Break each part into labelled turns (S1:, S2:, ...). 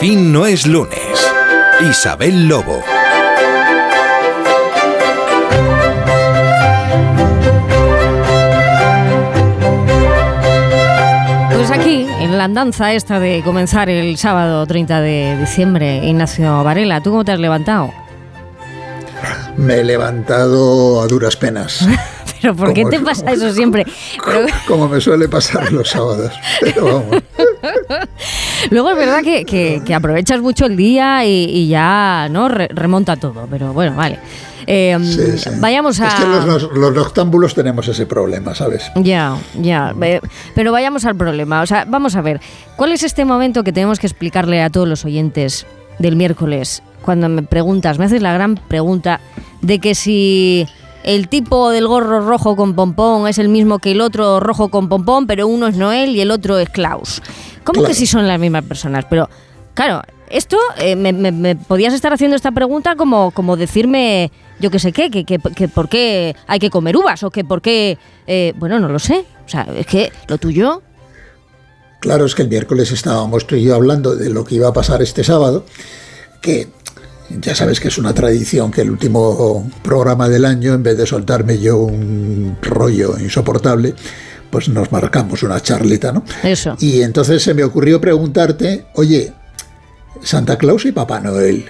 S1: fin no es lunes. Isabel Lobo.
S2: Pues aquí, en la andanza esta de comenzar el sábado 30 de diciembre, Ignacio Varela, ¿tú cómo te has levantado?
S3: Me he levantado a duras penas.
S2: ¿Pero por qué te pasa eso siempre?
S3: Como me suele pasar los sábados. Pero vamos.
S2: Luego es verdad que, aprovechas mucho el día y, ya no remonta todo, pero bueno, vale.
S3: Em, vayamos a. Es que los, los, noctámbulos tenemos ese problema, ¿sabes?
S2: Ya, ya. Pero vayamos al problema. O sea, vamos a ver. ¿Cuál es este momento que tenemos que explicarle a todos los oyentes del miércoles? Cuando me preguntas, me haces la gran pregunta de que si el tipo del gorro rojo con pompón es el mismo que el otro rojo con pompón, pero uno es Noel y el otro es Klaus. ¿Cómo que si son las mismas personas? Pero, claro, esto eh, me, podías estar haciendo esta pregunta como, como decirme, yo qué sé qué, que, que, por qué hay que comer uvas o que por qué, eh, bueno, no lo sé. O sea, es que lo tuyo...
S3: Claro, es que el miércoles estábamos tú y yo hablando de lo que iba a pasar este sábado, que ya sabes que es una tradición que el último programa del año, en vez de soltarme yo un rollo insoportable, pues nos marcamos una charleta, ¿no?
S2: Eso.
S3: Y entonces se me ocurrió preguntarte, oye, Santa Claus y Papá Noel,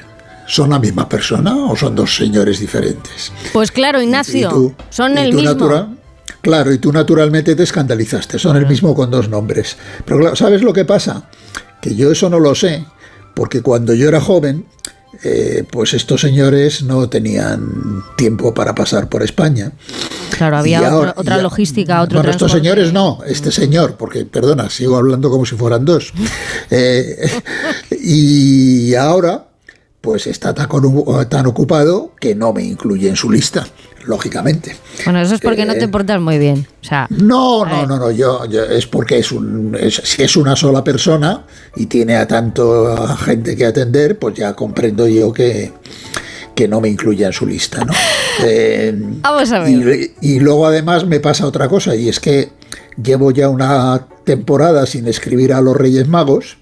S3: ¿son la misma persona o son dos señores diferentes?
S2: Pues claro, Ignacio, son el mismo.
S3: claro, y tú naturalmente te escandalizaste, son el mismo con dos nombres. Pero claro, ¿sabes lo que pasa? Que yo eso no lo sé, porque cuando yo era joven, eh, pues estos señores no tenían tiempo para pasar por España.
S2: Claro, había otra, logística, otro
S3: Bueno, estos señores no, este señor, porque, perdona, sigo hablando como si fueran dos. Eh, y ahora, pues está tan, ocupado que no me incluye en su lista lógicamente.
S2: Bueno, eso es porque no te eh, portas muy bien. O sea,
S3: no, no, no, no, yo, es porque es un, si es una sola persona y tiene a tanto gente que atender, pues ya comprendo yo que, que no me incluya en su lista, ¿no?
S2: Eh, Vamos a
S3: ver. y luego además me pasa otra cosa y es que llevo ya una temporada sin escribir a los Reyes Magos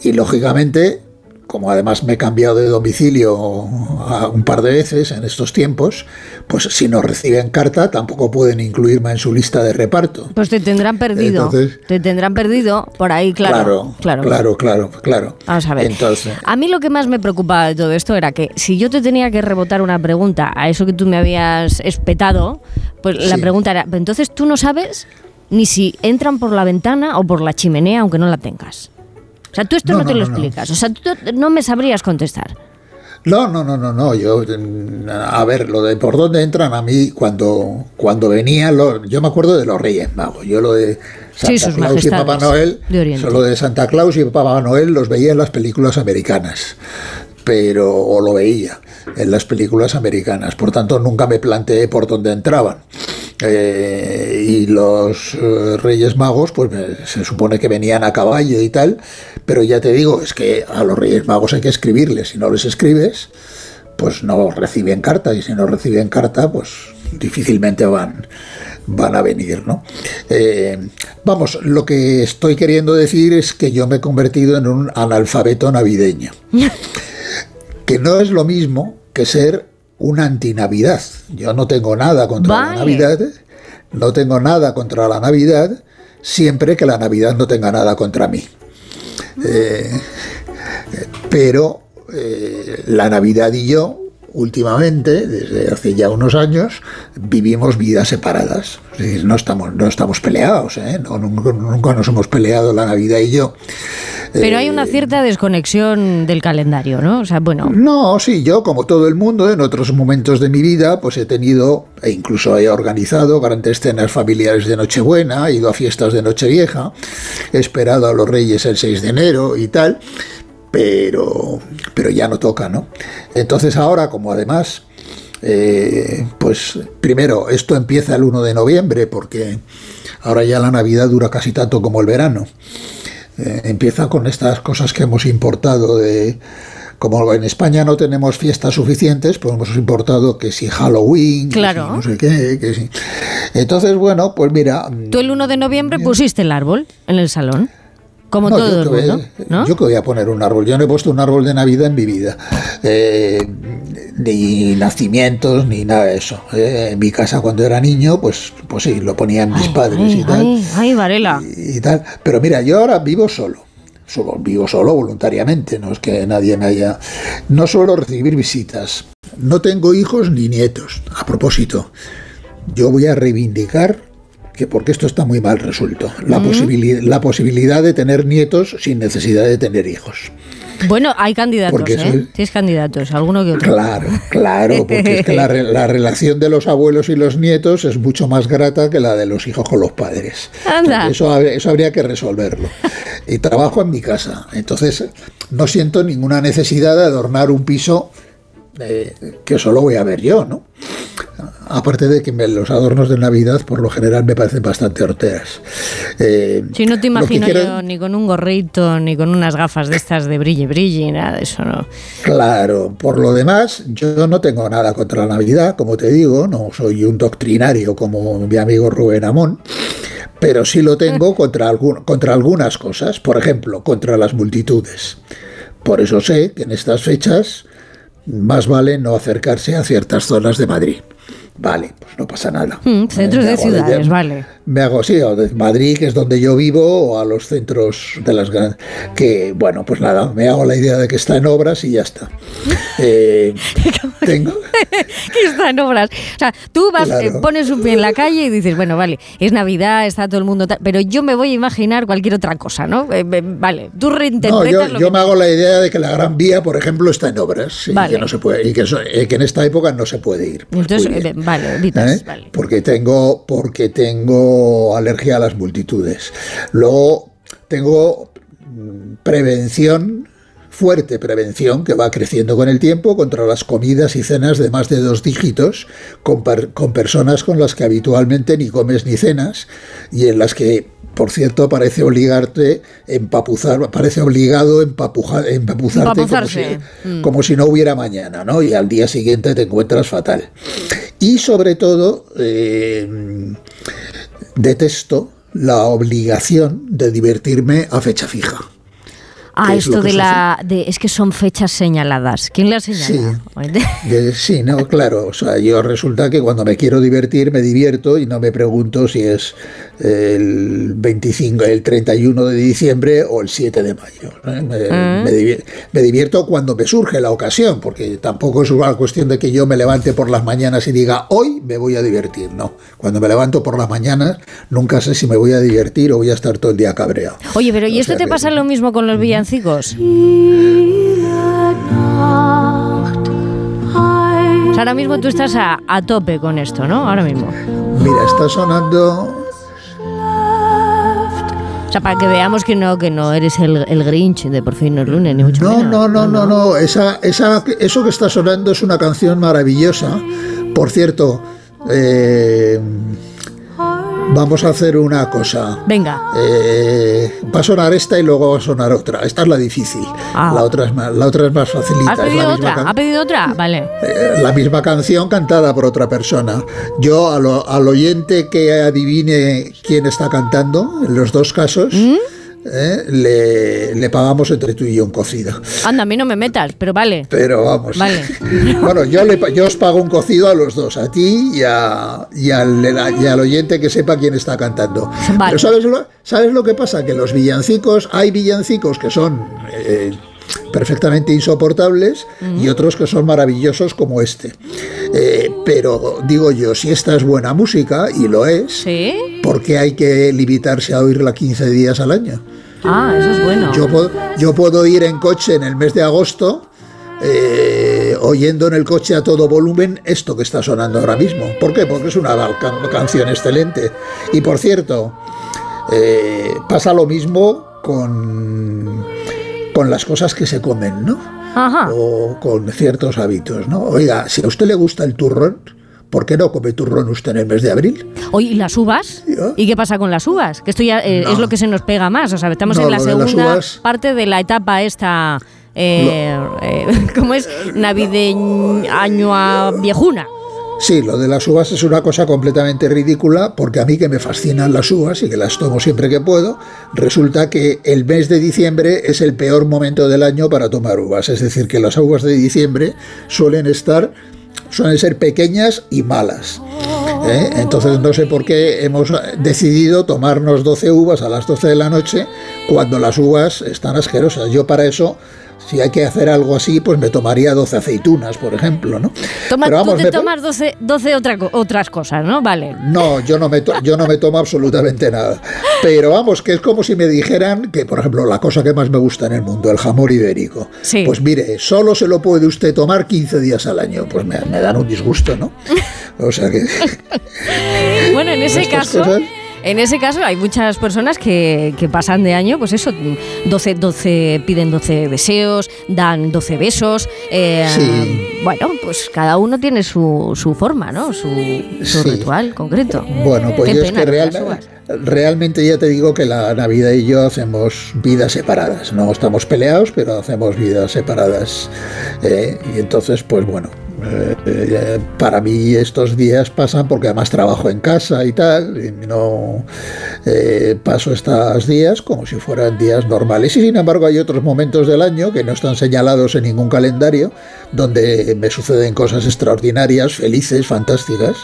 S3: y lógicamente como además me he cambiado de domicilio un par de veces en estos tiempos, pues si no reciben carta tampoco pueden incluirme en su lista de reparto.
S2: Pues te tendrán perdido. te tendrán perdido por ahí, claro.
S3: Claro, claro, claro, claro.
S2: Vamos a ver. Entonces, a mí lo que más me preocupaba de todo esto era que si yo te tenía que rebotar una pregunta a eso que tú me habías espetado, pues la pregunta era, entonces tú no sabes ni si entran por la ventana o por la chimenea aunque no la tengas. O sea, tú esto no, te lo explicas. O sea, tú no me sabrías contestar.
S3: No, no, no, no, no. Yo, a ver, lo de por dónde entran a mí cuando, cuando venía, yo me acuerdo de los Reyes Magos. Yo lo de Santa Claus y Papá Noel, solo de Santa Claus y Papá Noel los veía en las películas americanas, pero o lo veía en las películas americanas. Por tanto, nunca me planteé por dónde entraban. Eh, y los eh, Reyes Magos, pues se supone que venían a caballo y tal, pero ya te digo, es que a los Reyes Magos hay que escribirles, si no les escribes, pues no reciben carta, y si no reciben carta, pues difícilmente van, van a venir, ¿no? Eh, vamos, lo que estoy queriendo decir es que yo me he convertido en un analfabeto navideño, que no es lo mismo que ser una antinavidad. Yo no tengo nada contra la Navidad, no tengo nada contra la Navidad, siempre que la Navidad no tenga nada contra mí. Eh, pero eh, la Navidad y yo últimamente, desde hace ya unos años, vivimos vidas separadas. Es decir, no estamos, no estamos peleados, ¿eh? nunca, nos hemos peleado la Navidad y yo.
S2: Pero hay una eh, cierta desconexión del calendario, ¿no? O sea, bueno.
S3: No, sí, yo, como todo el mundo, en otros momentos de mi vida, pues he tenido, e incluso he organizado grandes cenas familiares de Nochebuena, he ido a fiestas de Nochevieja, he esperado a los Reyes el 6 de enero y tal pero, pero ya no toca, ¿no? Entonces ahora, como además, eh, pues primero, esto empieza el 1 de noviembre, porque ahora ya la Navidad dura casi tanto como el verano. Eh, empieza con estas cosas que hemos importado de como en España no tenemos fiestas suficientes, pues hemos importado que si Halloween,
S2: claro.
S3: no sé qué, que si. Entonces, bueno, pues mira.
S2: ¿Tú el 1 de noviembre pusiste el árbol en el salón? Como todo el mundo, ¿no?
S3: Yo que voy a poner un árbol. Yo no he puesto un árbol de Navidad en mi vida. Eh, ni nacimientos, ni nada de eso. Eh, en mi casa cuando era niño, pues, pues sí, lo ponían mis padres y tal.
S2: Ay, Varela.
S3: Y, tal. Pero mira, yo ahora vivo solo. Solo, vivo solo voluntariamente, no es que nadie me haya... No suelo recibir visitas. No tengo hijos ni nietos. A propósito, yo voy a reivindicar que porque esto está muy mal resuelto, la, posibilidad, la posibilidad de tener nietos sin necesidad de tener hijos.
S2: Bueno, hay candidatos, ¿eh? Tienes candidatos, alguno que otro.
S3: Claro, claro, porque es que la, relación de los abuelos y los nietos es mucho más grata que la de los hijos con los padres.
S2: Anda.
S3: Eso, eso habría que resolverlo. Y trabajo en mi casa, entonces no siento ninguna necesidad de adornar un piso eh, que solo voy a ver yo, ¿no? Aparte de que los adornos de Navidad por lo general me parecen bastante horteras.
S2: Eh, si no te imagino yo ni con un gorrito, ni con unas gafas de estas de brille, brille, nada de eso, ¿no?
S3: Claro, por lo demás, yo no tengo nada contra la Navidad, como te digo, no soy un doctrinario como mi amigo Rubén Amón, pero sí lo tengo contra, contra algunas cosas, por ejemplo, contra las multitudes. Por eso sé que en estas fechas más vale no acercarse a ciertas zonas de Madrid. Vale, pues no pasa nada.
S2: Mm, centros de ciudades, vale.
S3: Me hago, sí, de Madrid, que es donde yo vivo, o a los centros de las grandes. Que, bueno, pues nada, me hago la idea de que está en obras y ya está.
S2: Eh, tengo. que está en obras. O sea, tú vas, eh, pones un pie en la calle y dices, bueno, vale, es Navidad, está todo el mundo. Pero yo me voy a imaginar cualquier otra cosa, ¿no? Eh, vale, tú reinterpretas.
S3: No, yo, me hago la idea de que la Gran Vía, por ejemplo, está en obras. Y que no se puede, y que, que, en esta época no se puede ir.
S2: Pues Entonces, ¿Eh? Vale,
S3: Porque tengo, porque tengo alergia a las multitudes. Luego tengo mm, prevención fuerte prevención que va creciendo con el tiempo contra las comidas y cenas de más de dos dígitos con, con, personas con las que habitualmente ni comes ni cenas y en las que por cierto, parece obligarte empapuzar, parece obligado empapujar, empapuzarte mm. como si, no hubiera mañana, ¿no? Y al día siguiente te encuentras fatal. Y sobre todo, eh, detesto la obligación de divertirme a fecha fija.
S2: Ah, esto de la. De, es que son fechas señaladas. ¿Quién las señala?
S3: Sí, sí, no, claro. O sea, yo resulta que cuando me quiero divertir me divierto y no me pregunto si es el 25, el 31 de diciembre o el 7 de mayo. Ah. Me, divierto, cuando me surge la ocasión, porque tampoco es una cuestión de que yo me levante por las mañanas y diga hoy me voy a divertir. No, cuando me levanto por las mañanas nunca sé si me voy a divertir o voy a estar todo el día cabreado.
S2: Oye, pero ¿y esto te pasa lo mismo con los villancicos? ahora mismo tú estás a, a tope con esto, ¿no? Ahora mismo.
S3: Mira, está sonando
S2: o sea, para que veamos que no, que no eres el, el Grinch de Por fin no es lunes, ni mucho
S3: no, No, no, no, no, Esa, esa, eso que está sonando es una canción maravillosa. Por cierto, eh, Vamos a hacer una cosa.
S2: Venga.
S3: Eh, va a sonar esta y luego va a sonar otra. Esta es la difícil. Ah. La, otra es más, la otra es más facilita.
S2: ¿Ha pedido otra? ¿Ha pedido otra? Vale.
S3: Eh, la misma canción cantada por otra persona. Yo al oyente que adivine quién está cantando, en los dos casos. ¿Mm? ¿Eh? le, le, pagamos entre tú y yo un cocido.
S2: Anda, a mí no me metas, pero vale.
S3: Pero vamos.
S2: Vale.
S3: bueno, yo, le, yo os pago un cocido a los dos, a ti y, a, y, al, y al oyente que sepa quién está cantando. Pero ¿sabes lo, ¿sabes lo que pasa? Que los villancicos, hay villancicos que son... Eh, perfectamente insoportables y otros que son maravillosos como este. Eh, pero digo yo, si esta es buena música, y lo es,
S2: ¿Sí?
S3: ¿por qué hay que limitarse a oírla 15 días al año?
S2: Ah, eso es bueno.
S3: Yo, puedo, yo puedo ir en coche en el mes de agosto eh, oyendo en el coche a todo volumen esto que está sonando ahora mismo. ¿Por qué? Porque es una canción excelente. Y por cierto, eh, pasa lo mismo con, con las cosas que se comen, ¿no?
S2: Ajá.
S3: O con ciertos hábitos, ¿no? Oiga, si a usted le gusta el turrón, ¿Por qué no come turrón usted en el mes de abril?
S2: Oye, ¿y las uvas? ¿Y qué pasa con las uvas? Que esto ya eh, es lo que se nos pega más. O sea, estamos en la segunda parte de la etapa esta. Eh, eh, ¿Cómo es? Navideño viejuna.
S3: Sí, lo de las uvas es una cosa completamente ridícula porque a mí que me fascinan las uvas y que las tomo siempre que puedo, resulta que el mes de diciembre es el peor momento del año para tomar uvas. Es decir, que las uvas de diciembre suelen estar, suelen ser pequeñas y malas. ¿eh? Entonces no sé por qué hemos decidido tomarnos 12 uvas a las 12 de la noche cuando las uvas están asquerosas. Yo para eso si hay que hacer algo así, pues me tomaría 12 aceitunas, por ejemplo, ¿no?
S2: Pero vamos, tú te tomas 12, 12 otras cosas, ¿no? Vale.
S3: No, yo no, me yo no me tomo absolutamente nada. Pero vamos, que es como si me dijeran que, por ejemplo, la cosa que más me gusta en el mundo, el jamón ibérico. Sí. Pues mire, solo se lo puede usted tomar 15 días al año. Pues me, dan un disgusto, ¿no? O sea que...
S2: bueno, en ese caso... En ese caso hay muchas personas que, pasan de año, pues eso, 12, 12, piden 12 deseos, dan 12 besos. Eh, bueno, pues cada uno tiene su, su forma, ¿no? Su, ritual concreto.
S3: Bueno, pues yo es que realmente, realmente ya te digo que la Navidad y yo hacemos vidas separadas. No estamos peleados, pero hacemos vidas separadas. Eh, y entonces, pues bueno, eh, eh, para mí estos días pasan porque además trabajo en casa y tal, y no eh, paso estos días como si fueran días normales. Y sin embargo hay otros momentos del año que no están señalados en ningún calendario, donde me suceden cosas extraordinarias, felices, fantásticas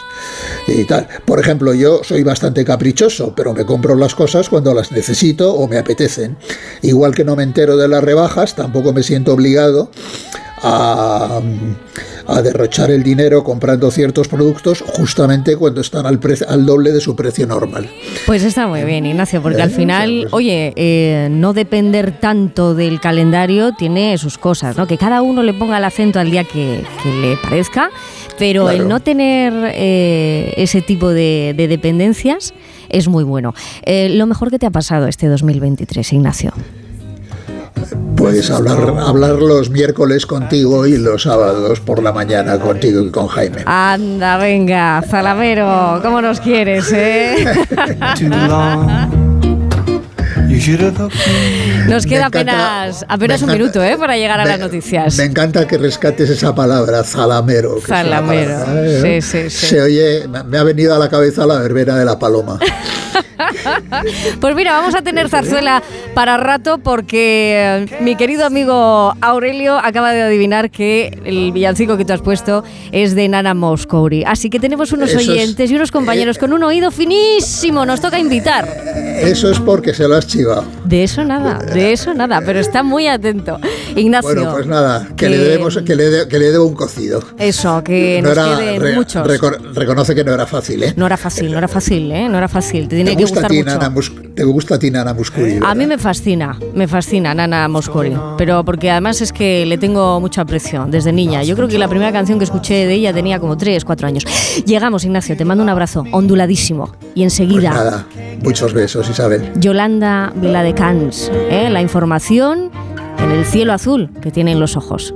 S3: y tal. Por ejemplo, yo soy bastante caprichoso, pero me compro las cosas cuando las necesito o me apetecen. Igual que no me entero de las rebajas, tampoco me siento obligado a, derrochar el dinero comprando ciertos productos justamente cuando están al, al doble de su precio normal.
S2: Pues está muy bien, Ignacio, porque al ¿Eh? final, pues oye, eh, no depender tanto del calendario tiene sus cosas, ¿no? Que cada uno le ponga el acento al día que, le parezca, pero el no tener eh, ese tipo de, de, dependencias es muy bueno. lo mejor que te ha pasado este 2023, Ignacio.
S3: Puedes hablar, hablar los miércoles contigo y los sábados por la mañana contigo y con Jaime.
S2: Anda, venga, Zalamero, ¿cómo nos quieres, eh? Nos queda apenas, apenas un minuto ¿eh? para llegar a las noticias.
S3: Me encanta que rescates esa palabra, zalamero.
S2: Zalamero, ¿eh? sí, sí, sí.
S3: Se oye, me ha venido a la cabeza la verbena de la paloma.
S2: pues mira, vamos a tener zarzuela para rato porque eh, mi querido amigo Aurelio acaba de adivinar que el villancico que tú has puesto es de Nana Moscouri. Así que tenemos unos oyentes y unos compañeros con un oído finísimo. Nos toca invitar.
S3: Eso es porque se lo has chivado.
S2: De eso nada, de eso nada, pero está muy atento. Ignacio.
S3: Bueno, pues nada, que, le, debemos, que, le, que le debo un cocido.
S2: Eso, que nos queden muchos.
S3: reconoce que no era fácil, ¿eh?
S2: No era fácil, no era fácil, ¿eh? No era fácil. Te tiene que gustar
S3: ¿Te gusta a ti Nana Muscuri?
S2: A mí me fascina, me fascina Nana Moscuri, pero porque además es que le tengo mucho aprecio desde niña. Yo creo que la primera canción que escuché de ella tenía como 3, 4 años. Llegamos, Ignacio, te mando un abrazo onduladísimo y enseguida...
S3: Pues nada, muchos besos, Isabel.
S2: Yolanda Viladecans, ¿eh? la información en el cielo azul que tienen los ojos.